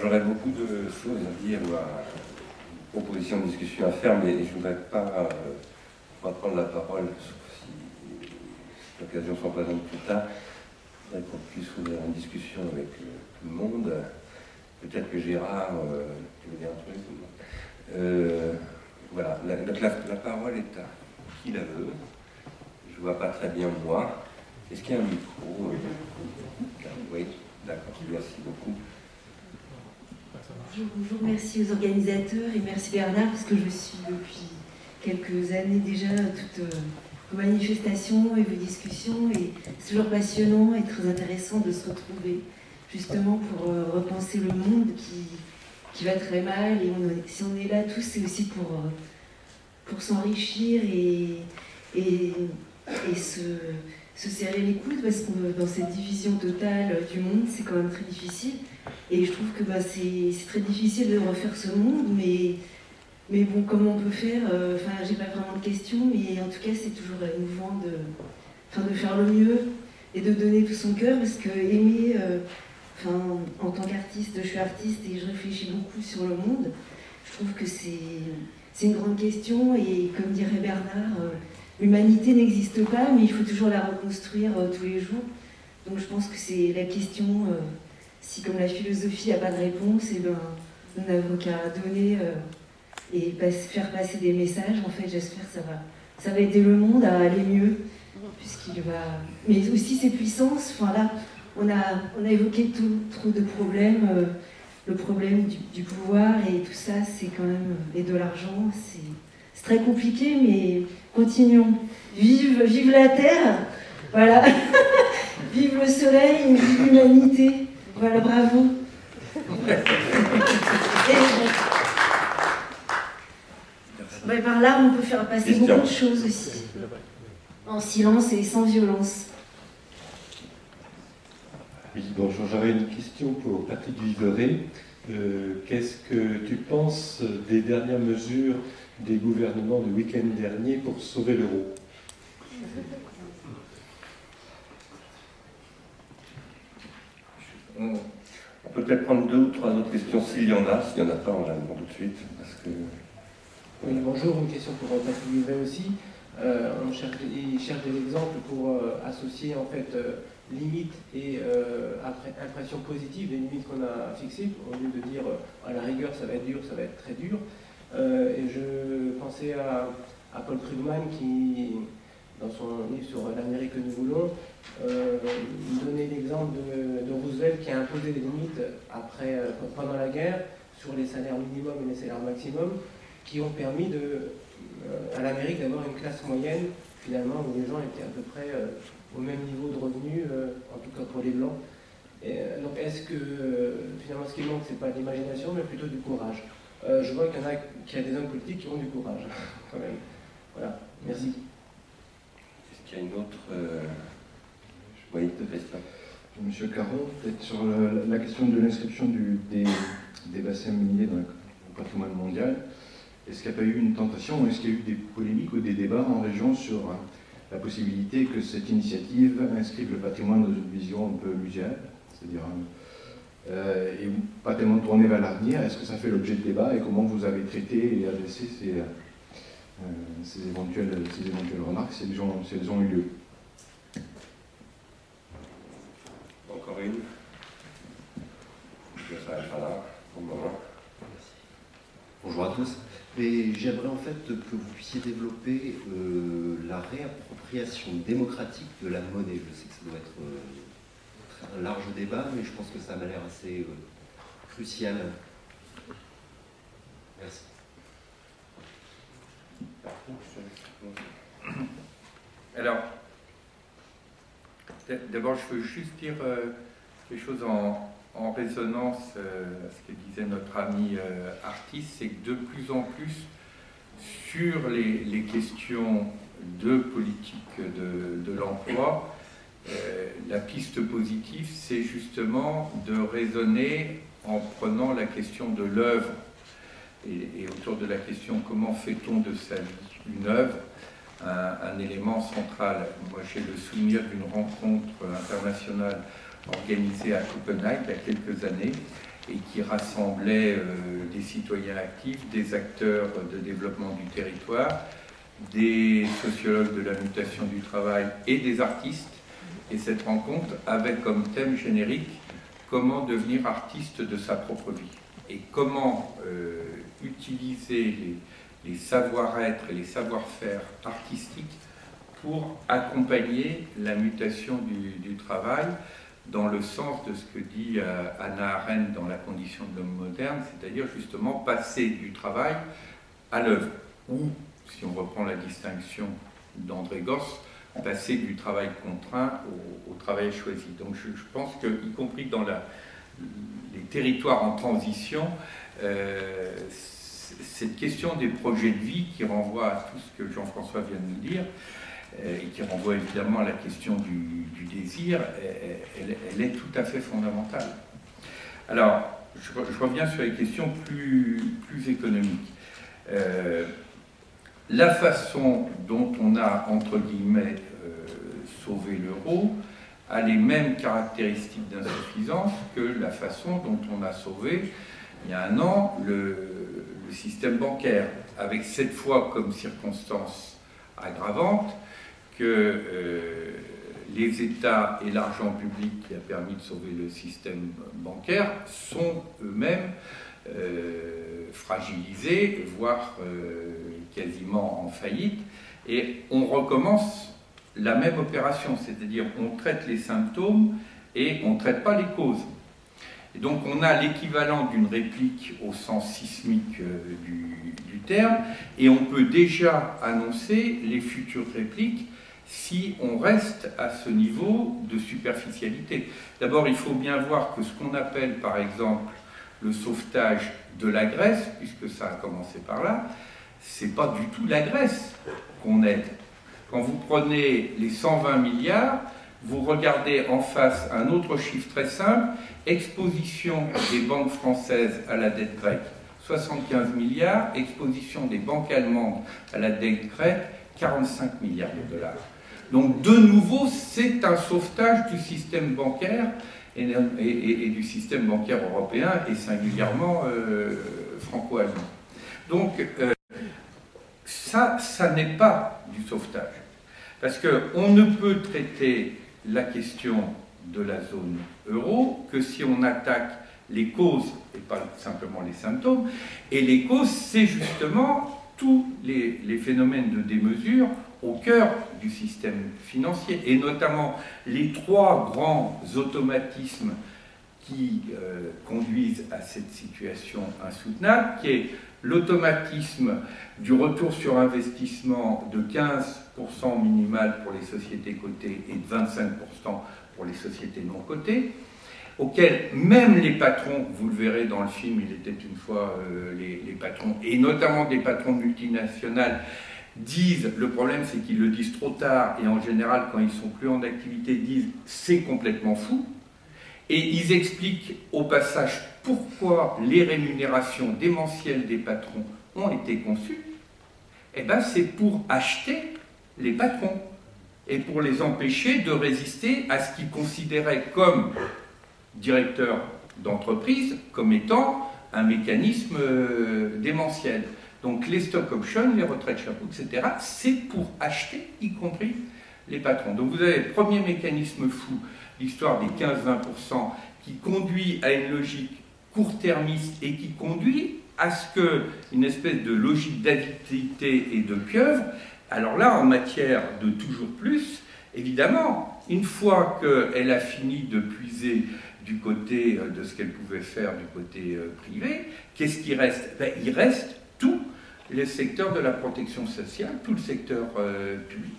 J'aurais beaucoup de choses à dire ou à propositions de discussion à faire, mais je ne voudrais pas, euh, prendre la parole, sauf si l'occasion s'en présente plus tard. Je voudrais qu'on puisse ouvrir une discussion avec euh, tout le monde. Peut-être que Gérard, euh, tu veux dire un truc euh, Voilà, la, la, parole est à qui la veut. Je ne vois pas très bien moi. Est-ce qu'il y a un micro? Oui, d'accord, merci beaucoup. Bonjour, merci aux organisateurs et merci Bernard parce que je suis depuis quelques années déjà toutes euh, vos manifestations et vos discussions et c'est toujours passionnant et très intéressant de se retrouver justement pour euh, repenser le monde qui, qui va très mal. Et si on est là tous, c'est aussi pour, euh, pour s'enrichir et, et, se, se, serrer les coudes, parce que dans cette division totale du monde, c'est quand même très difficile. Et je trouve que bah, c'est très difficile de refaire ce monde, mais, mais bon, comment on peut faire euh, Enfin, j'ai pas vraiment de questions, mais en tout cas, c'est toujours émouvant de, enfin, de faire le mieux et de donner tout son cœur, parce que aimer en tant qu'artiste, je suis artiste et je réfléchis beaucoup sur le monde. Je trouve que c'est une grande question et comme dirait Bernard, euh, l'humanité n'existe pas, mais il faut toujours la reconstruire euh, tous les jours. Donc je pense que c'est la question, euh, si comme la philosophie n'a pas de réponse, et eh ben, nous n'avons qu'à donner et faire passer des messages. En fait, j'espère que ça va, ça va aider le monde à aller mieux, puisqu'il va. Mais aussi ses puissances. Enfin là, on a, on a évoqué tout, trop de problèmes, euh, le problème du, pouvoir et tout ça, c'est quand même, et de l'argent, c'est très compliqué, mais continuons. Vive, vive la Terre, voilà. vive le soleil, vive l'humanité. Voilà, bravo. par là, on peut faire passer beaucoup de choses aussi. En silence et sans violence. Oui, bonjour, j'avais une question pour Patrick Viveret. Euh, qu'est-ce que tu penses des dernières mesures des gouvernements du week-end dernier pour sauver l'euro? On peut peut-être prendre deux ou trois autres questions s'il y en a. S'il n'y en a pas, on répond tout de suite. Parce que... Oui, bonjour, une question pour Patrick Viveret aussi. Euh, on cherche, il cherche des exemples pour euh, associer en fait limites et euh, impression positive des limites qu'on a fixées, au lieu de dire à la rigueur ça va être dur, ça va être très dur. Euh, et je pensais à, Paul Krugman qui, dans son livre sur l'Amérique que nous voulons, euh, donnait l'exemple de, Roosevelt qui a imposé des limites après, euh, pendant la guerre sur les salaires minimums et les salaires maximums qui ont permis de, à l'Amérique d'avoir une classe moyenne finalement où les gens étaient à peu près au même niveau de revenus, euh, en tout cas pour les Blancs. Euh, donc est-ce que euh, finalement ce qui manque, c'est pas l'imagination, mais plutôt du courage? Je vois qu'il y en a, qu'il y a des hommes politiques qui ont du courage, quand même. Voilà, merci. Est-ce qu'il y a une autre. Je voyais de question. Monsieur Caron, peut-être sur la, question de l'inscription des, des, bassins miniers dans le patrimoine mondial, est-ce qu'il n'y a pas eu une tentation, est-ce qu'il y a eu des polémiques ou des débats en région sur la possibilité que cette initiative inscrive le patrimoine dans une vision un peu muséale, c'est-à-dire euh, et pas tellement tournée vers l'avenir. Est-ce que ça fait l'objet de débat et comment vous avez traité et adressé ces, euh, ces, éventuelles, ces éventuelles, remarques si elles, ont, si elles ont eu lieu? Encore une Je là, Bonjour à tous. J'aimerais en fait que vous puissiez développer euh, la réappropriation démocratique de la monnaie. Je sais que ça doit être euh, un large débat, mais je pense que ça m'a l'air assez euh, crucial. Merci. Alors, d'abord, je veux juste dire quelque chose en, résonance euh, à ce que disait notre ami euh, artiste, c'est que de plus en plus, sur les, questions de politique de, l'emploi, euh, la piste positive, c'est justement de raisonner en prenant la question de l'œuvre et, autour de la question comment fait-on de sa vie une œuvre, un, élément central. Moi, j'ai le souvenir d'une rencontre internationale organisé à Copenhague il y a quelques années et qui rassemblait des citoyens actifs, des acteurs de développement du territoire, des sociologues de la mutation du travail et des artistes. Et cette rencontre avait comme thème générique comment devenir artiste de sa propre vie et comment euh, utiliser les, savoir-être et les savoir-faire artistiques pour accompagner la mutation du, travail dans le sens de ce que dit euh, Anna Arendt dans La condition de l'homme moderne, c'est-à-dire justement passer du travail à l'œuvre, ou, si on reprend la distinction d'André Goss, passer du travail contraint au, travail choisi. Donc je, pense que, y compris dans les territoires en transition, euh, cette question des projets de vie qui renvoie à tout ce que Jean-François vient de nous dire, euh, et qui renvoie évidemment à la question du, désir, elle, est tout à fait fondamentale. Alors, je, reviens sur les questions plus, plus économiques. Euh, la façon dont on a, entre guillemets, sauvé l'euro, a les mêmes caractéristiques d'insuffisance que la façon dont on a sauvé, il y a un an, le, système bancaire, avec cette fois comme circonstance aggravante que euh, les États et l'argent public qui a permis de sauver le système bancaire sont eux-mêmes euh, fragilisés, voire euh, quasiment en faillite, et on recommence la même opération, c'est-à-dire on traite les symptômes et on ne traite pas les causes. Et donc on a l'équivalent d'une réplique au sens sismique euh, du, terme, et on peut déjà annoncer les futures répliques si on reste à ce niveau de superficialité. D'abord, il faut bien voir que ce qu'on appelle par exemple le sauvetage de la Grèce, puisque ça a commencé par là, c'est pas du tout la Grèce qu'on aide. Quand vous prenez les 120 milliards, vous regardez en face un autre chiffre très simple, exposition des banques françaises à la dette grecque, 75 milliards, exposition des banques allemandes à la dette grecque, 45 milliards de dollars. Donc de nouveau, c'est un sauvetage du système bancaire et, du système bancaire européen et singulièrement euh, franco-allemand. Donc euh, ça, ça n'est pas du sauvetage. Parce qu'on ne peut traiter la question de la zone euro que si on attaque les causes et pas simplement les symptômes. Et les causes, c'est justement tous les, phénomènes de démesure au cœur du système financier, et notamment les trois grands automatismes qui euh, conduisent à cette situation insoutenable, qui est l'automatisme du retour sur investissement de 15% minimal pour les sociétés cotées et de 25% pour les sociétés non cotées, auquel même les patrons, vous le verrez dans le film, il était une fois euh, les, les, patrons, et notamment des patrons multinationales, disent, le problème c'est qu'ils le disent trop tard, et en général quand ils sont plus en activité, disent c'est complètement fou, et ils expliquent au passage pourquoi les rémunérations démentielles des patrons ont été conçues. Eh bien, c'est pour acheter les patrons et pour les empêcher de résister à ce qu'ils considéraient comme directeurs d'entreprise comme étant un mécanisme euh, démentiel. Donc les stock options, les retraites chapeau, etc., c'est pour acheter, y compris les patrons. Donc vous avez le premier mécanisme fou, l'histoire des 15-20%, qui conduit à une logique court-termiste et qui conduit à ce qu'une espèce de logique d'avidité et de pieuvre, alors là, en matière de toujours plus, évidemment, une fois qu'elle a fini de puiser du côté euh, de ce qu'elle pouvait faire du côté euh, privé, qu'est-ce qui reste? Ben, Il reste tout le secteur de la protection sociale, tout le secteur euh, public.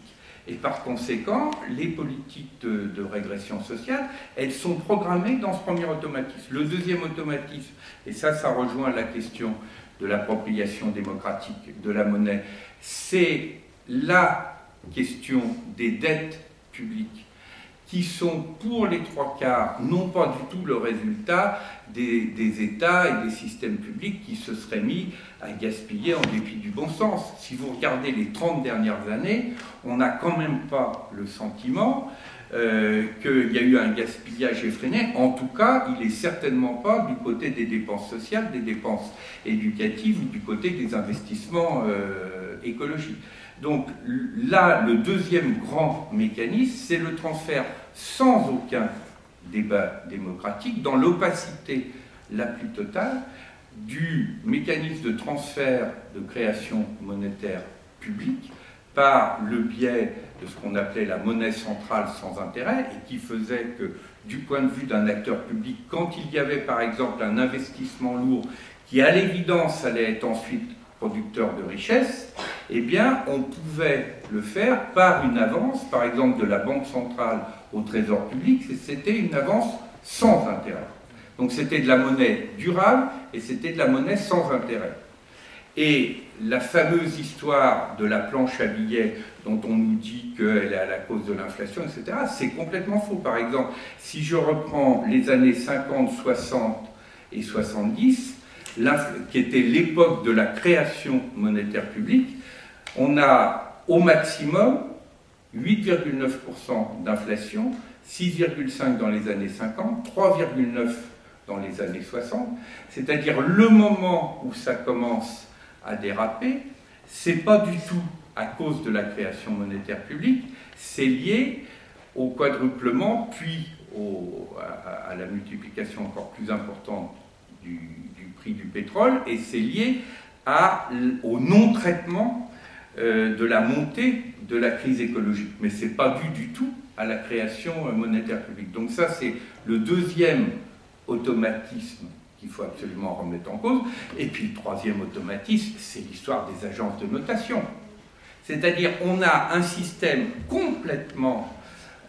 Et par conséquent, les politiques de, régression sociale, elles sont programmées dans ce premier automatisme. Le deuxième automatisme, et ça, ça rejoint la question de l'appropriation démocratique de la monnaie, c'est la question des dettes publiques qui sont pour les trois quarts non pas du tout le résultat des, États et des systèmes publics qui se seraient mis à gaspiller en dépit du bon sens. Si vous regardez les 30 dernières années, on n'a quand même pas le sentiment euh, qu'il y a eu un gaspillage effréné. En tout cas, il n'est certainement pas du côté des dépenses sociales, des dépenses éducatives ou du côté des investissements euh, écologiques. Donc là, le deuxième grand mécanisme, c'est le transfert sans aucun débat démocratique, dans l'opacité la plus totale, du mécanisme de transfert de création monétaire publique par le biais de ce qu'on appelait la monnaie centrale sans intérêt et qui faisait que, du point de vue d'un acteur public, quand il y avait par exemple un investissement lourd qui, à l'évidence, allait être ensuite producteur de richesse, eh bien, on pouvait le faire par une avance, par exemple de la Banque centrale au Trésor public, c'était une avance sans intérêt. Donc c'était de la monnaie durable et c'était de la monnaie sans intérêt. Et la fameuse histoire de la planche à billets dont on nous dit qu'elle est à la cause de l'inflation, etc., c'est complètement faux. Par exemple, si je reprends les années 50, 60 et 70, qui était l'époque de la création monétaire publique, on a au maximum 8,9% d'inflation, 6,5% dans les années 50, 3,9% dans les années 60, c'est-à-dire le moment où ça commence à déraper, c'est pas du tout à cause de la création monétaire publique, c'est lié au quadruplement, puis à, la multiplication encore plus importante du, du pétrole, et c'est lié au non-traitement euh, de la montée de la crise écologique. Mais ce n'est pas dû du tout à la création euh, monétaire publique. Donc ça, c'est le deuxième automatisme qu'il faut absolument remettre en cause. Et puis le troisième automatisme, c'est l'histoire des agences de notation. C'est-à-dire on a un système complètement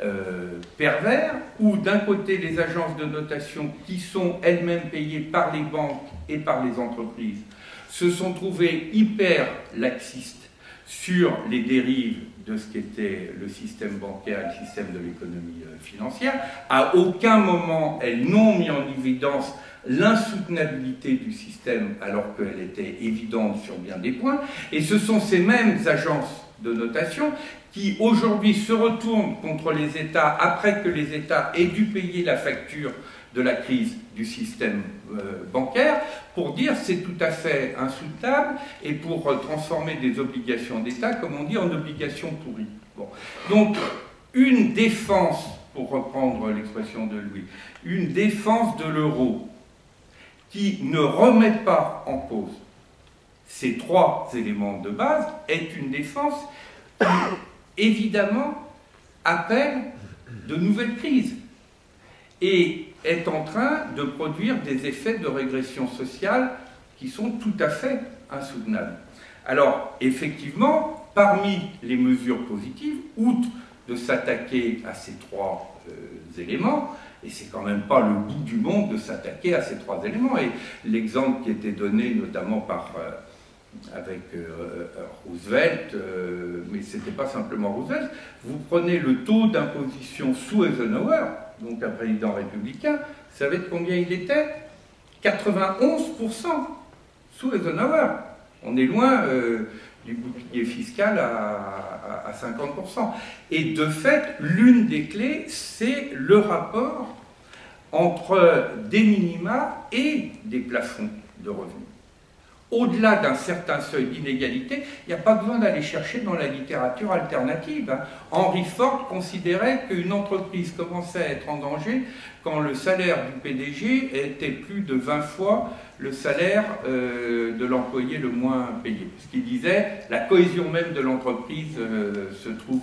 euh, pervers où d'un côté les agences de notation qui sont elles-mêmes payées par les banques et par les entreprises se sont trouvées hyper laxistes sur les dérives de ce qu'était le système bancaire le système de l'économie euh, financière. À aucun moment, elles n'ont mis en évidence l'insoutenabilité du système alors qu'elle était évidente sur bien des points. Et ce sont ces mêmes agences de notation qui aujourd'hui se retournent contre les États après que les États aient dû payer la facture de la crise du système euh, bancaire pour dire c'est tout à fait insoutenable et pour euh, transformer des obligations d'État, comme on dit, en obligations pourries. Donc, une défense, pour reprendre l'expression de Louis, une défense de l'euro qui ne remet pas en cause ces trois éléments de base est une défense qui, évidemment, appelle de nouvelles crises. Et est en train de produire des effets de régression sociale qui sont tout à fait insoutenables. Alors, effectivement, parmi les mesures positives, outre de s'attaquer à ces trois euh, éléments, et c'est quand même pas le bout du monde de s'attaquer à ces trois éléments. Et l'exemple qui était donné notamment par, euh, avec euh, Roosevelt, mais ce n'était pas simplement Roosevelt, vous prenez le taux d'imposition sous Eisenhower, donc un président républicain, vous savez de combien il était? 91% sous Eisenhower. On est loin euh, du bouclier fiscal à, 50%. Et de fait, l'une des clés, c'est le rapport entre des minima et des plafonds de revenus au-delà d'un certain seuil d'inégalité, il n'y a pas besoin d'aller chercher dans la littérature alternative. Hein. Henry Ford considérait qu'une entreprise commençait à être en danger quand le salaire du PDG était plus de 20 fois le salaire euh, de l'employé le moins payé. Ce qui disait, la cohésion même de l'entreprise euh, se trouve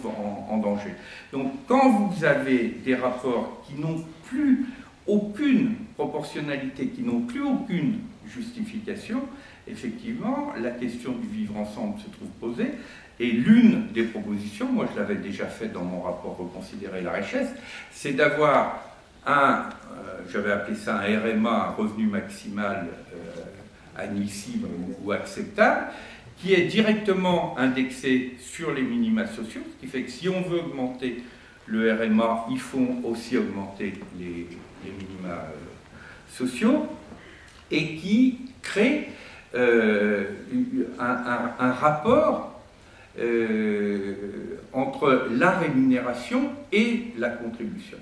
en danger. Donc quand vous avez des rapports qui n'ont plus aucune proportionnalité, qui n'ont plus aucune justification, effectivement, la question du vivre ensemble se trouve posée. Et l'une des propositions, moi je l'avais déjà fait dans mon rapport Reconsidérer la richesse, c'est d'avoir un, euh, j'avais appelé ça un RMA, un revenu maximal euh, admissible ou, acceptable, qui est directement indexé sur les minima sociaux, ce qui fait que si on veut augmenter le RMA, il faut aussi augmenter les, minima euh, sociaux, et qui crée euh, un, rapport euh, entre la rémunération et la contribution.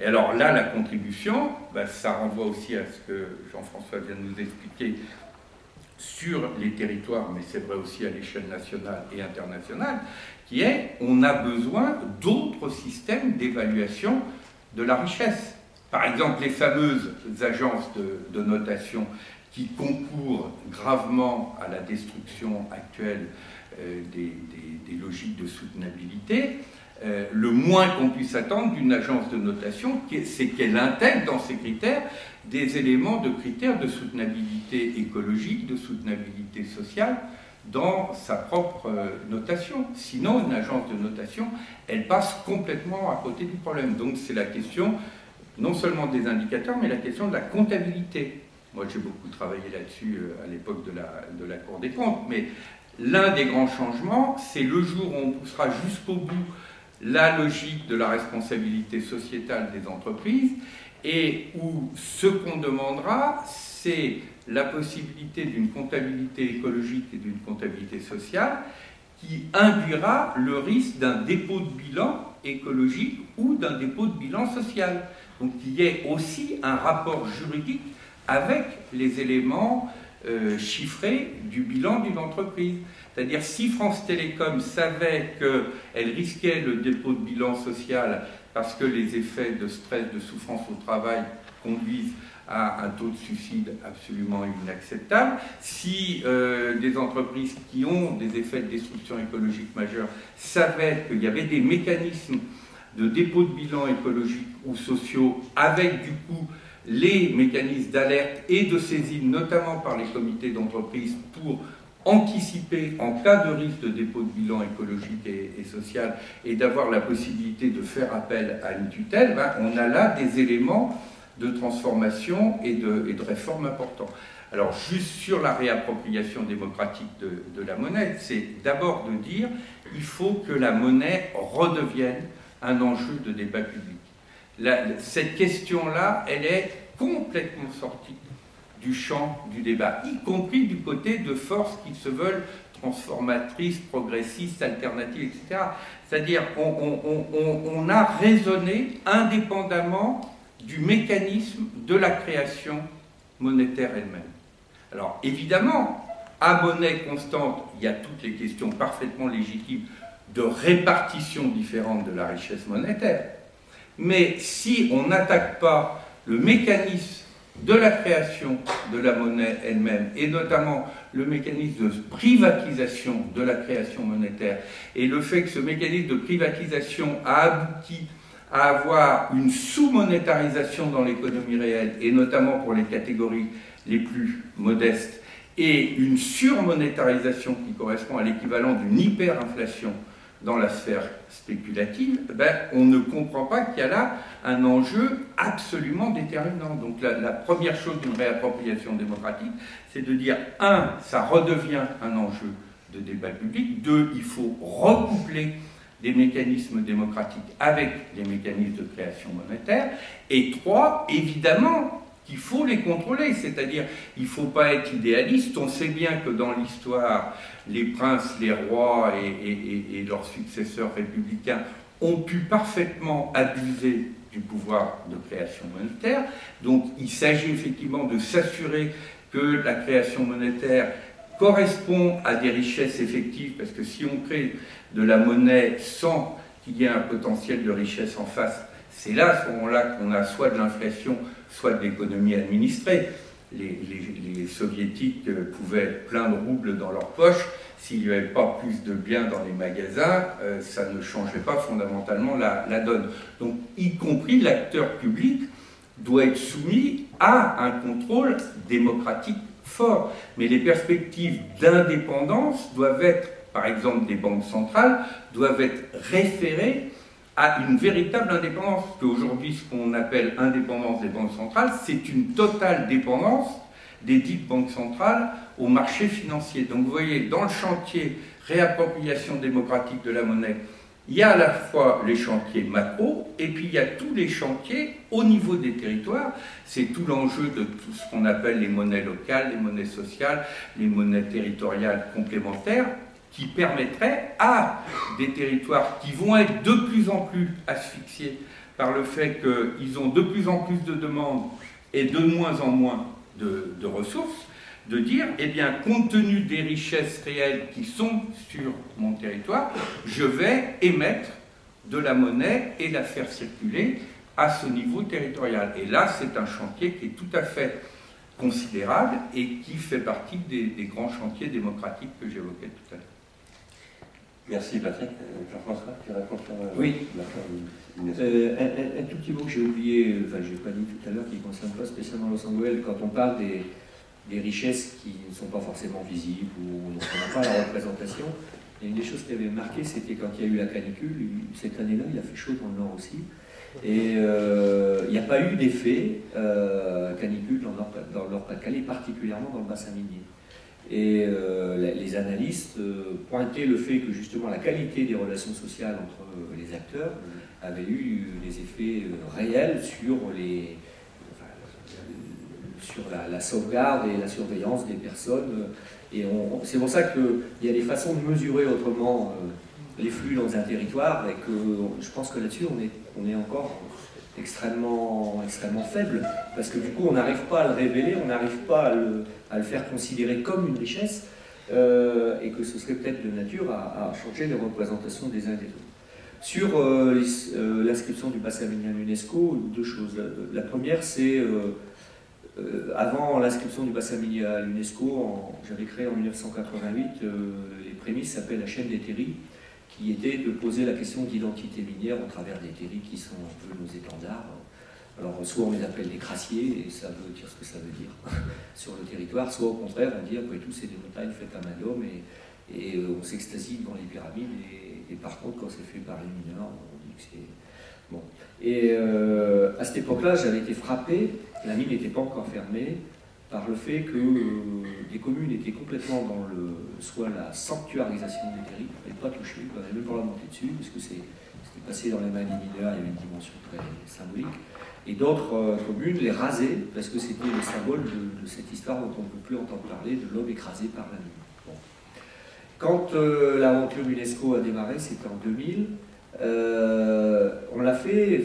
Et alors là, la contribution, ben, ça renvoie aussi à ce que Jean-François vient de nous expliquer sur les territoires, mais c'est vrai aussi à l'échelle nationale et internationale, qui est on a besoin d'autres systèmes d'évaluation de la richesse. Par exemple, les fameuses agences de, notation qui concourent gravement à la destruction actuelle euh, des, logiques de soutenabilité, euh, le moins qu'on puisse attendre d'une agence de notation, c'est qu'elle intègre dans ses critères des éléments de critères de soutenabilité écologique, de soutenabilité sociale dans sa propre euh, notation. Sinon, une agence de notation, elle passe complètement à côté du problème. Donc c'est la question non seulement des indicateurs, mais la question de la comptabilité. Moi, j'ai beaucoup travaillé là-dessus euh, à l'époque de la, de la Cour des comptes, mais l'un des grands changements, c'est le jour où on poussera jusqu'au bout la logique de la responsabilité sociétale des entreprises et où ce qu'on demandera, c'est la possibilité d'une comptabilité écologique et d'une comptabilité sociale qui induira le risque d'un dépôt de bilan écologique ou d'un dépôt de bilan social. Donc il y ait aussi un rapport juridique avec les éléments euh, chiffrés du bilan d'une entreprise. C'est-à-dire si France Télécom savait qu'elle risquait le dépôt de bilan social parce que les effets de stress, de souffrance au travail conduisent à un taux de suicide absolument inacceptable. Si euh, des entreprises qui ont des effets de destruction écologique majeure savaient qu'il y avait des mécanismes de dépôt de bilan écologique ou sociaux avec du coup les mécanismes d'alerte et de saisine, notamment par les comités d'entreprise, pour anticiper en cas de risque de dépôt de bilan écologique et, social et d'avoir la possibilité de faire appel à une tutelle, ben, on a là des éléments de transformation et de, réforme importants. Alors juste sur la réappropriation démocratique de, de la monnaie, c'est d'abord de dire il faut que la monnaie redevienne un enjeu de débat public. Cette question-là, elle est complètement sortie du champ du débat, y compris du côté de forces qui se veulent transformatrices, progressistes, alternatives, etc. C'est-à-dire on, a raisonné indépendamment du mécanisme de la création monétaire elle-même. Alors évidemment, à monnaie constante, il y a toutes les questions parfaitement légitimes de répartition différente de la richesse monétaire. Mais si on n'attaque pas le mécanisme de la création de la monnaie elle-même, et notamment le mécanisme de privatisation de la création monétaire, et le fait que ce mécanisme de privatisation a abouti à avoir une sous-monétarisation dans l'économie réelle, et notamment pour les catégories les plus modestes, et une surmonétarisation qui correspond à l'équivalent d'une hyperinflation dans la sphère spéculative, ben, on ne comprend pas qu'il y a là un enjeu absolument déterminant. Donc la, première chose d'une réappropriation démocratique, c'est de dire, un, ça redevient un enjeu de débat public, deux, il faut recoupler des mécanismes démocratiques avec les mécanismes de création monétaire, et trois, évidemment, qu'il faut les contrôler, c'est-à-dire il ne faut pas être idéaliste, on sait bien que dans l'histoire, les princes, les rois et, leurs successeurs républicains ont pu parfaitement abuser du pouvoir de création monétaire, donc il s'agit effectivement de s'assurer que la création monétaire correspond à des richesses effectives, parce que si on crée de la monnaie sans qu'il y ait un potentiel de richesse en face, c'est là, à ce moment-là, qu'on a soit de l'inflation, soit de l'économie administrée. Les, soviétiques euh, pouvaient être plein de roubles dans leur poche. S'il n'y avait pas plus de biens dans les magasins, euh, ça ne changeait pas fondamentalement la, la donne. Donc, y compris l'acteur public doit être soumis à un contrôle démocratique fort. Mais les perspectives d'indépendance doivent être, par exemple des banques centrales, doivent être référées à une véritable indépendance. Qu'aujourd'hui, ce qu'on appelle indépendance des banques centrales, c'est une totale dépendance des dites banques centrales au marché financier. Donc vous voyez, dans le chantier réappropriation démocratique de la monnaie, il y a à la fois les chantiers macro et puis il y a tous les chantiers au niveau des territoires. C'est tout l'enjeu de tout ce qu'on appelle les monnaies locales, les monnaies sociales, les monnaies territoriales complémentaires qui permettrait à des territoires qui vont être de plus en plus asphyxiés par le fait qu'ils ont de plus en plus de demandes et de moins en moins de, ressources, de dire, eh bien, compte tenu des richesses réelles qui sont sur mon territoire, je vais émettre de la monnaie et la faire circuler à ce niveau territorial. Et là, c'est un chantier qui est tout à fait considérable et qui fait partie des grands chantiers démocratiques que j'évoquais tout à l'heure. Merci Patrick. Euh, Jean-François, tu réponds sur euh, Oui. Euh, un, un- un tout petit mot que j'ai oublié, enfin je n'ai pas dit tout à l'heure, qui ne concerne pas spécialement Los Angeles, quand on parle des, des richesses qui ne sont pas forcément visibles ou dont on n'a pas la représentation, une des choses qui avait marqué, c'était quand il y a eu la canicule, cette année-là, il a fait chaud dans le nord aussi, et euh, il n'y a pas eu d'effet euh, canicule dans le Nord-Pas-de-Calais, particulièrement dans le bassin minier. Et euh, les analystes euh, pointaient le fait que justement la qualité des relations sociales entre euh, les acteurs avait eu des effets réels sur, les, sur la, sauvegarde et la surveillance des personnes. Et c'est pour ça qu'il y a des façons de mesurer autrement les flux dans un territoire et que je pense que là-dessus on est, on est encore extrêmement, extrêmement faible parce que du coup on n'arrive pas à le révéler, on n'arrive pas à le, faire considérer comme une richesse euh, et que ce serait peut-être de nature à, changer les représentations des uns et des autres. Sur euh, euh, l'inscription du à l'UNESCO, deux choses. La, première, c'est avant l'inscription du bassin minier à l'UNESCO, j'avais créé en 1988 euh, les prémices s'appellent la chaîne des terris, qui était de poser la question d'identité minière au travers des terris qui sont un peu nos étendards. Alors, soit on les appelle des crassiers, et ça veut dire ce que ça veut dire sur le territoire, soit au contraire, on dit après tout, c'est des montagnes faites à main d'homme, et, euh, on s'extasie devant les pyramides, et, et par contre, quand c'est fait par les mineurs, on dit que c'est. Bon. Et euh, à cette époque-là, j'avais été frappé, la mine n'était pas encore fermée, par le fait que euh, des communes étaient complètement dans le, soit la sanctuarisation des terrils, on n'avait pas touché, on n'avait même pas la monter dessus, parce que c'était passé dans les mains des mineurs, il y avait une dimension très symbolique. Et d'autres euh, communes les rasaient, parce que c'était le symbole de, cette histoire dont on ne peut plus entendre parler, de l'homme écrasé par la. Bon. Quand euh, l'aventure UNESCO a démarré, c'était en 2000, euh, on l'a fait,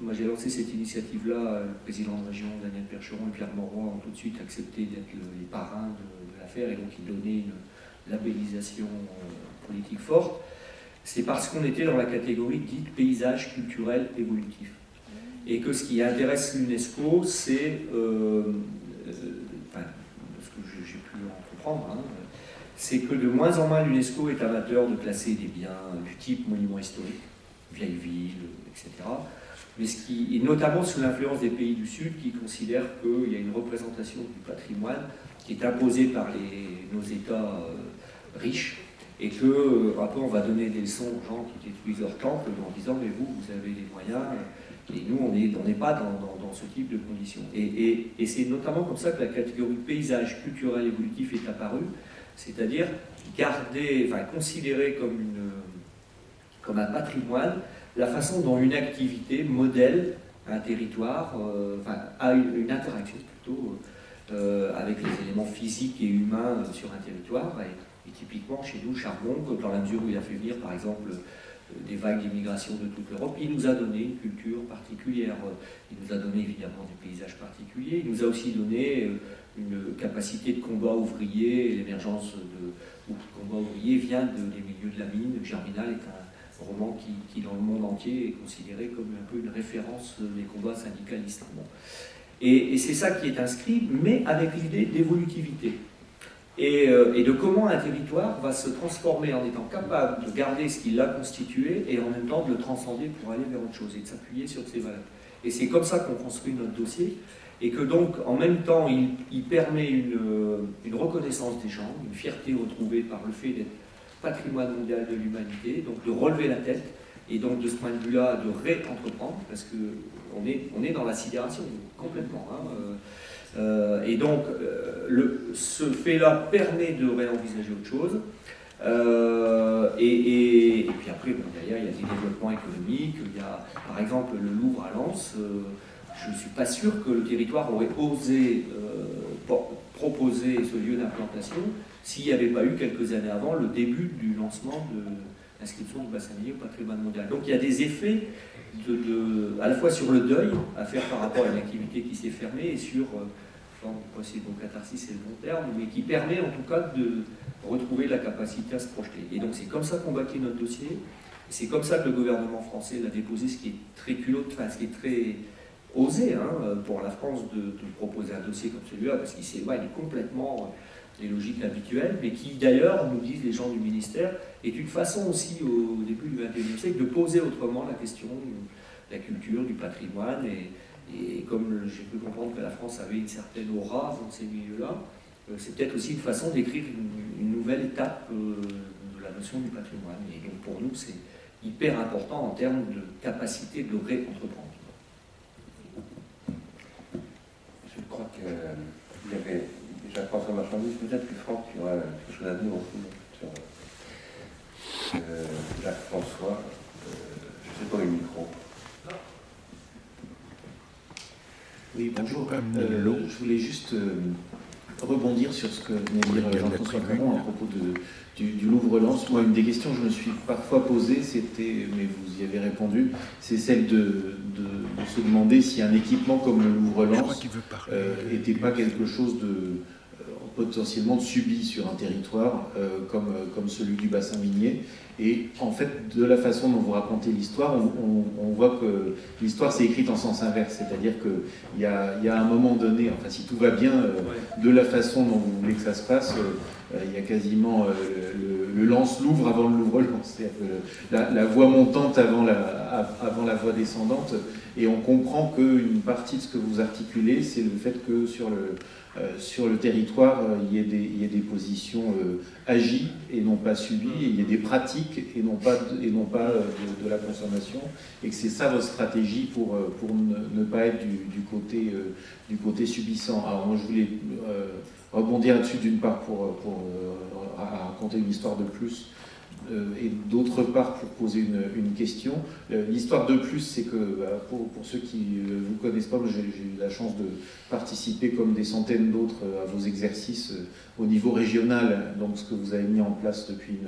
moi j'ai lancé cette initiative-là, le président de région Daniel Percheron et Pierre Mauroy ont tout de suite accepté d'être le- les parrains de, l'affaire et donc ils donnaient une labellisation euh, politique forte. C'est parce qu'on était dans la catégorie dite paysage culturel évolutif. Et que ce qui intéresse l'UNESCO, c'est, euh, euh, enfin, ce que j'ai pu en comprendre, hein, c'est que de moins en moins l'UNESCO est amateur de classer des biens du type monument historique, vieille ville, etc. Mais notamment sous l'influence des pays du Sud qui considèrent qu'il y a une représentation du patrimoine qui est imposée par nos États euh, riches et que euh, après on va donner des leçons aux gens qui détruisent leur temple en disant mais vous, vous avez les moyens et nous on n'est pas dans, ce type de conditions. Et, c'est notamment comme ça que la catégorie paysage culturel évolutif est apparue, c'est-à-dire garder, enfin considérer comme un patrimoine la façon dont une activité modèle un territoire, euh, enfin, a une, interaction plutôt euh, avec les éléments physiques et humains euh, sur un territoire. Et, typiquement chez nous, Charbon, dans la mesure où il a fait venir par exemple euh, des vagues d'immigration de toute l'Europe, il nous a donné une culture particulière. Il nous a donné évidemment des paysages particuliers. Il nous a aussi donné euh, une capacité de combat ouvrier. L'émergence de, de combat ouvrier vient de- des milieux de la mine. Germinal est roman qui, dans le monde entier, est considéré comme un peu une référence des combats syndicalistes. Et, c'est ça qui est inscrit, mais avec l'idée d'évolutivité. Et, euh, et de comment un territoire va se transformer en étant capable de garder ce qui l'a constitué et en même temps de le transcender pour aller vers autre chose et de s'appuyer sur ses valeurs. Et c'est comme ça qu'on construit notre dossier et que donc en même temps il, il permet une, euh, une reconnaissance des gens, une fierté retrouvée par le fait d'être patrimoine mondial de l'humanité, donc de relever la tête et donc de ce point de vue-là de réentreprendre parce que on est, on est dans la sidération complètement. hein, euh, euh, et donc, euh, ce fait-là permet de réenvisager autre chose. Et, puis après, bon, derrière, il y a des développements économiques. Il y a, par exemple, le Louvre à Lens. je ne suis pas sûr que le territoire aurait osé proposer ce lieu d'implantation s'il n'y avait pas eu quelques années avant le début du lancement de l'inscription du bassin minier au patrimoine mondial. Donc il y a des effets à la fois sur le deuil à faire par rapport à une activité qui s'est fermée et sur, pas si bon catharsis c'est le bon terme, mais qui permet en tout cas de retrouver la capacité à se projeter. Et donc c'est comme ça qu'on bâtit notre dossier. C'est comme ça que le gouvernement français l'a déposé, ce qui est très culot, enfin, ce qui est très osé hein, pour la France de, proposer un dossier comme celui-là, parce qu'il s'éloigne complètement des logiques habituelles, mais qui d'ailleurs, nous disent les gens du ministère, est une façon aussi au début du XXIe siècle de poser autrement la question de la culture, du patrimoine, et, comme j'ai pu comprendre que la France avait une certaine aura dans ces milieux-là, euh, c'est peut-être aussi une façon d'écrire une, nouvelle étape euh, de la notion du patrimoine. Et donc pour nous, c'est hyper important en termes de capacité de réentreprendre. Je crois qu'il y avait déjà François Marchandise, peut-être que Franck, tu auras quelque chose à dire aussi sur euh, Jacques-François. Euh, je ne sais pas, le micro. Oui, bonjour. Euh, je voulais juste rebondir sur ce que venait de dire Jean-François Caron à propos de, du, Louvre-Lens. Moi, une des questions que je me suis parfois posée, c'était, mais vous y avez répondu, c'est celle de, se demander si un équipement comme le Louvre-Lens n'était pas quelque chose de potentiellement subi sur un territoire euh, comme, euh, comme celui du bassin minier. Et en fait, de la façon dont vous racontez l'histoire, on, voit que l'histoire s'est écrite en sens inverse. C'est-à-dire qu'il y a, y a un moment donné, enfin si tout va bien, euh, de la façon dont vous voulez que ça se passe, il y a quasiment le, lance l'ouvre avant le louvre-lance. La, la, voie montante avant la, voie descendante. Et on comprend qu'une partie de ce que vous articulez, c'est le fait que sur le, euh, le territoire, euh, il, y ait des, positions euh, agies et non pas subies, il y ait des pratiques et non pas, de, la consommation, et que c'est ça votre stratégie pour, ne, pas être du, côté, subissant. Alors je voulais rebondir là-dessus d'une part pour, pour raconter une histoire de plus euh, et d'autre part pour poser une, question. Euh, l'histoire de plus, c'est que bah, pour, ceux qui ne vous connaissent pas, j'ai eu la chance de participer comme des centaines d'autres à vos exercices euh, au niveau régional, donc ce que vous avez mis en place depuis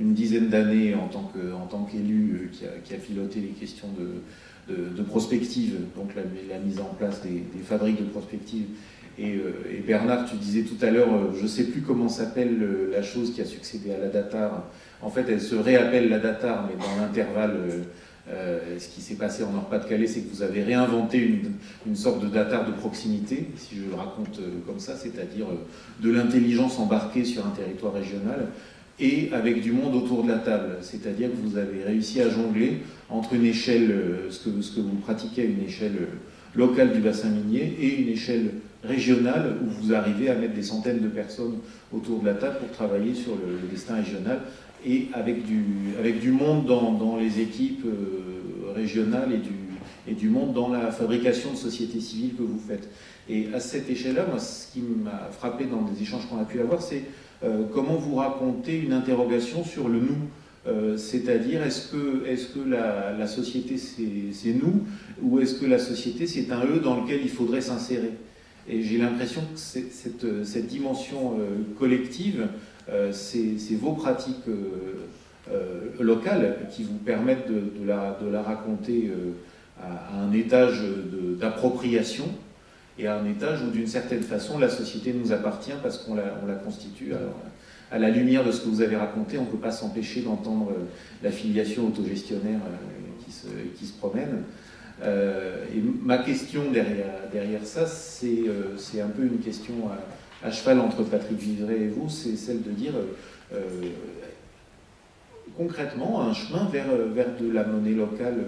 une, dizaine d'années en tant qu'élu qui, a, piloté les questions de, prospective, donc la, mise en place des, fabriques de prospective. Et, Bernard, tu disais tout à l'heure, je ne sais plus comment s'appelle la chose qui a succédé à la DATAR, en fait, elle se réappelle la DATAR, mais dans l'intervalle, euh, euh, ce qui s'est passé en Nord-Pas-de-Calais, c'est que vous avez réinventé une, sorte de DATAR de proximité, si je le raconte euh, comme ça, c'est-à-dire de l'intelligence embarquée sur un territoire régional et avec du monde autour de la table. C'est-à-dire que vous avez réussi à jongler entre une échelle, ce que, ce que vous pratiquez à une échelle locale du bassin minier et une échelle régionale où vous arrivez à mettre des centaines de personnes autour de la table pour travailler sur le destin régional et avec du, avec du monde dans, dans les équipes euh, régionales et du, et du monde dans la fabrication de sociétés civiles que vous faites. Et à cette échelle-là, moi, ce qui m'a frappé dans des échanges qu'on a pu avoir, c'est euh, comment vous racontez une interrogation sur le nous. Euh, c'est-à-dire, est-ce que, est -ce que la, la société, c'est nous, ou est-ce que la société, c'est un eux dans lequel il faudrait s'insérer? Et j'ai l'impression que cette, cette, dimension collective, euh, c'est vos pratiques euh, euh, locales qui vous permettent de, la, raconter à, un étage d'appropriation et à un étage où d'une certaine façon la société nous appartient parce qu'on la, on la, constitue. Alors, à la lumière de ce que vous avez raconté, on ne peut pas s'empêcher d'entendre la filiation autogestionnaire qui se promène. Et ma question derrière, derrière ça, c'est un peu une question à cheval entre Patrick Vivray et vous, c'est celle de dire euh, euh, concrètement un chemin vers, vers de la monnaie locale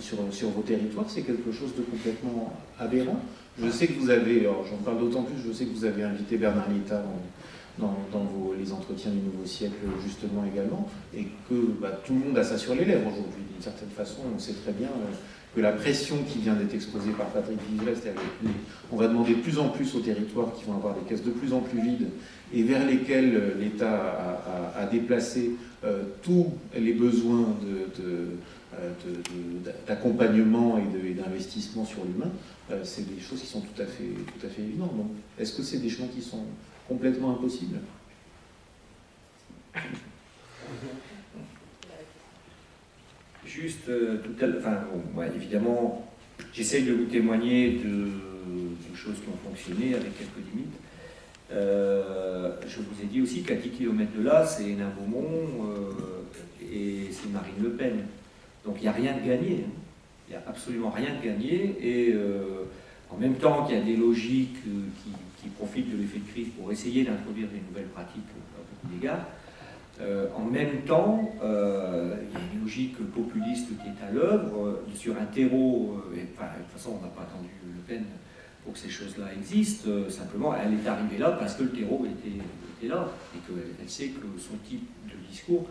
sur, sur, vos territoires, c'est quelque chose de complètement aberrant. Je sais que vous avez, j'en parle d'autant plus, je sais que vous avez invité Bernard Lita dans, vos, les entretiens du Nouveau Siècle justement également, et que bah, tout le monde a ça sur les lèvres aujourd'hui. D'une certaine façon, on sait très bien euh, que la pression qui vient d'être exposée par Patrick c'est-à-dire on va demander de plus en plus aux territoires qui vont avoir des caisses de plus en plus vides et vers lesquelles l'État a, déplacé tous les besoins d'accompagnement et d'investissement sur l'humain, c'est des choses qui sont tout à fait, évidentes. Est-ce que c'est des chemins qui sont complètement impossibles Juste, euh, tout à enfin, évidemment, j'essaye de vous témoigner de, choses qui ont fonctionné avec quelques limites. Euh, je vous ai dit aussi qu'à 10 km de là, c'est Hénin Beaumont euh, et c'est Marine Le Pen. Donc il n'y a rien de gagné. Il n'y a absolument rien de gagné. Et en même temps qu'il y a des logiques qui, qui, profitent de l'effet de crise pour essayer d'introduire des nouvelles pratiques à beaucoup d'égards, euh, en même temps, euh, il y a une logique populiste qui est à l'œuvre euh, sur un terreau. et, de toute façon, on n'a pas attendu Le Pen pour que ces choses-là existent. simplement, elle est arrivée là parce que le terreau était, là et qu'elle sait que son type de discours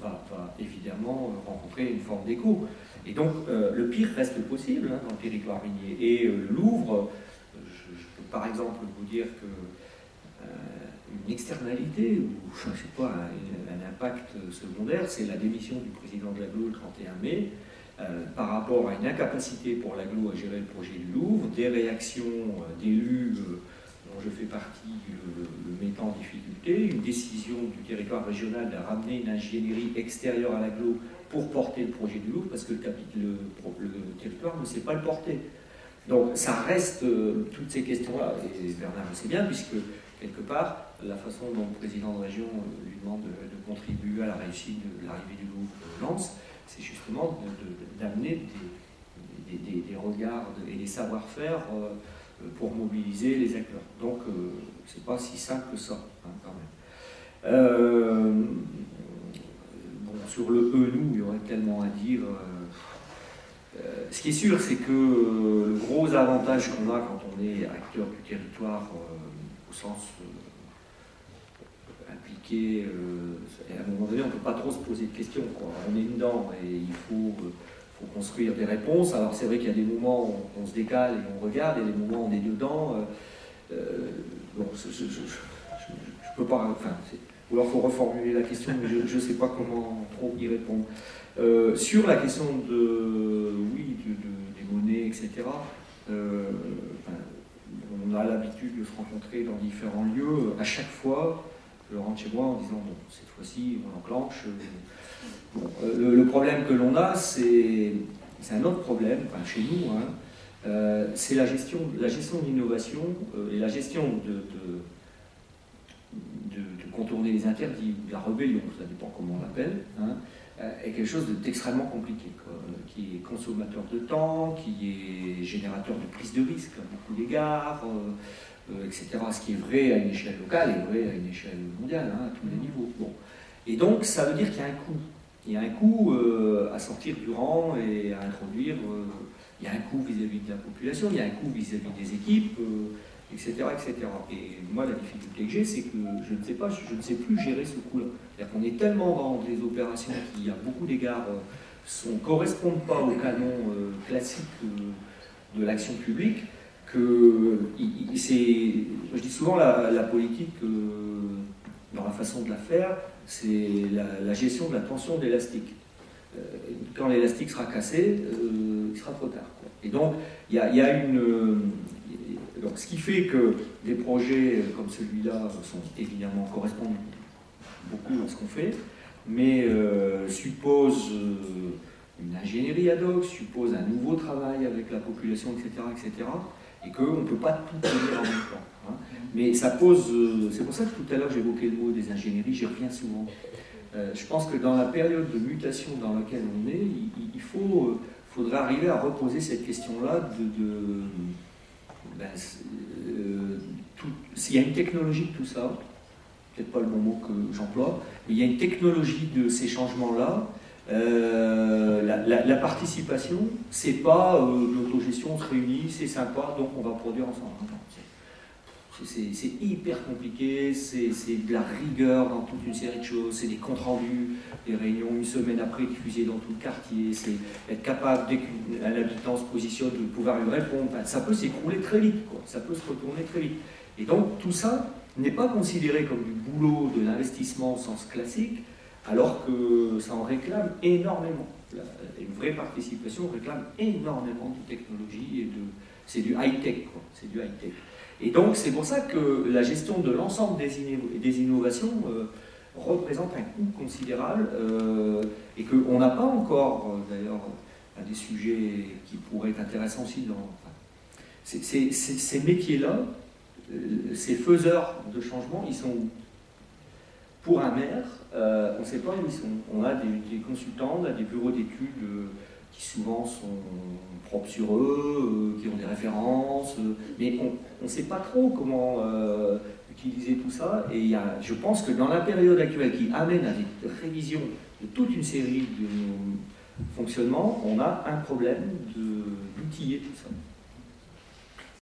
va, évidemment rencontrer une forme d'écho. Et donc, le pire reste possible hein, dans le territoire minier. Et le Louvre, par exemple vous dire que une externalité ou je sais pas, un, impact secondaire, c'est la démission du président de l'aglo le 31 mai euh, par rapport à une incapacité pour l'aglo à gérer le projet du Louvre, des réactions euh, d'élus euh, dont je fais partie le, mettant en difficulté, une décision du territoire régional de ramener une ingénierie extérieure à l'aglo pour porter le projet du Louvre parce que le, territoire ne sait pas le porter. Donc ça reste toutes ces questions-là, et Bernard le sait bien, puisque quelque part, la façon dont le président de région euh, lui demande de, contribuer à la réussite de l'arrivée du Louvre Lens, c'est justement d'amener des, regards et des savoir-faire euh, pour mobiliser les acteurs. Donc, euh, c'est pas si simple que ça, hein, quand même. sur le E, nous, il y aurait tellement à dire. Ce qui est sûr, c'est que le gros avantage qu'on a quand on est acteur du territoire au sens euh, et à un moment donné, on ne peut pas trop se poser de questions. On est dedans et il faut, euh, construire des réponses. Alors c'est vrai qu'il y a des moments où on, se décale et on regarde, et des moments où on est dedans. Euh, bon, je ne peux pas. Ou alors il faut reformuler la question, mais je ne sais pas comment trop y répondre. sur la question de, etc., on a l'habitude de se rencontrer dans différents lieux. À chaque fois, je rentre chez moi en disant bon, cette fois-ci, on enclenche. Euh, euh, le, problème que l'on a, c'est un autre problème, chez nous, hein, euh, c'est la gestion, la de l'innovation et la gestion de, contourner les interdits la rébellion, ça dépend comment on l'appelle, hein, est quelque chose d'extrêmement compliqué, qui est consommateur de temps, qui est générateur de prise de risque à beaucoup d'égards. Euh, etc. Ce qui est vrai à une échelle locale est vrai à une échelle mondiale, hein, à tous les niveaux. Bon. Et donc, ça veut dire qu'il y a un coût. Il y a un coût euh, à sortir du rang et à introduire. Euh, il y a un coût vis-à-vis de la population, il y a un coût vis-à-vis des équipes, etc., etc. Et moi, la difficulté que j'ai, c'est que je ne sais pas, je ne sais plus gérer ce coût-là. C'est-à-dire qu'on est tellement dans des opérations qui, à beaucoup d'égards, ne correspondent pas au canon classique de l'action publique que c'est, je dis souvent la, politique euh, dans la façon de la faire, c'est la, gestion de la tension d'élastique. Euh, quand l'élastique sera cassé, euh, il sera trop tard. Et donc, il y, a, une. Donc, ce qui fait que des projets comme celui-là sont évidemment correspondent beaucoup à ce qu'on fait, mais supposent une ingénierie ad hoc, suppose un nouveau travail avec la population, etc., etc et qu'on ne peut pas tout tenir en même temps. Hein. Mais ça pose, euh, c'est pour ça que tout à l'heure j'évoquais le mot des ingénieries, j'y reviens souvent. Euh, je pense que dans la période de mutation dans laquelle on est, il, faut, euh, faudra arriver à reposer cette question-là de, ben, s'il y a une technologie de tout ça, peut-être pas le bon mot que j'emploie, mais il y a une technologie de ces changements-là euh, la, la, participation, c'est pas euh, l'autogestion, on se réunit, c'est sympa, donc on va produire ensemble. C'est hyper compliqué, c'est de la rigueur dans toute une série de choses, c'est des comptes rendus, des réunions une semaine après diffusées dans tout le quartier, c'est être capable, dès qu'un habitant se positionne, de pouvoir lui répondre. ça peut s'écrouler très vite, quoi. ça peut se retourner très vite. Et donc tout ça n'est pas considéré comme du boulot de l'investissement au sens classique, alors que ça en réclame énormément. Une vraie participation réclame énormément de technologie et de. C'est du high-tech, quoi. C'est du high-tech. Et donc, c'est pour ça que la gestion de l'ensemble des, innovations euh, représente un coût considérable euh, et qu'on n'a pas encore, euh, d'ailleurs, des sujets qui pourraient être intéressants aussi dans. ces métiers-là, ces faiseurs de changement, ils sont Pour un maire, on ne sait pas où ils sont. On a des, consultants, on a des bureaux d'études qui souvent sont propres sur eux, euh, qui ont des références, euh, mais on ne sait pas trop comment euh, utiliser tout ça. Et y a, je pense que dans la période actuelle qui amène à des révisions de toute une série de fonctionnements, on a un problème d'outiller tout ça.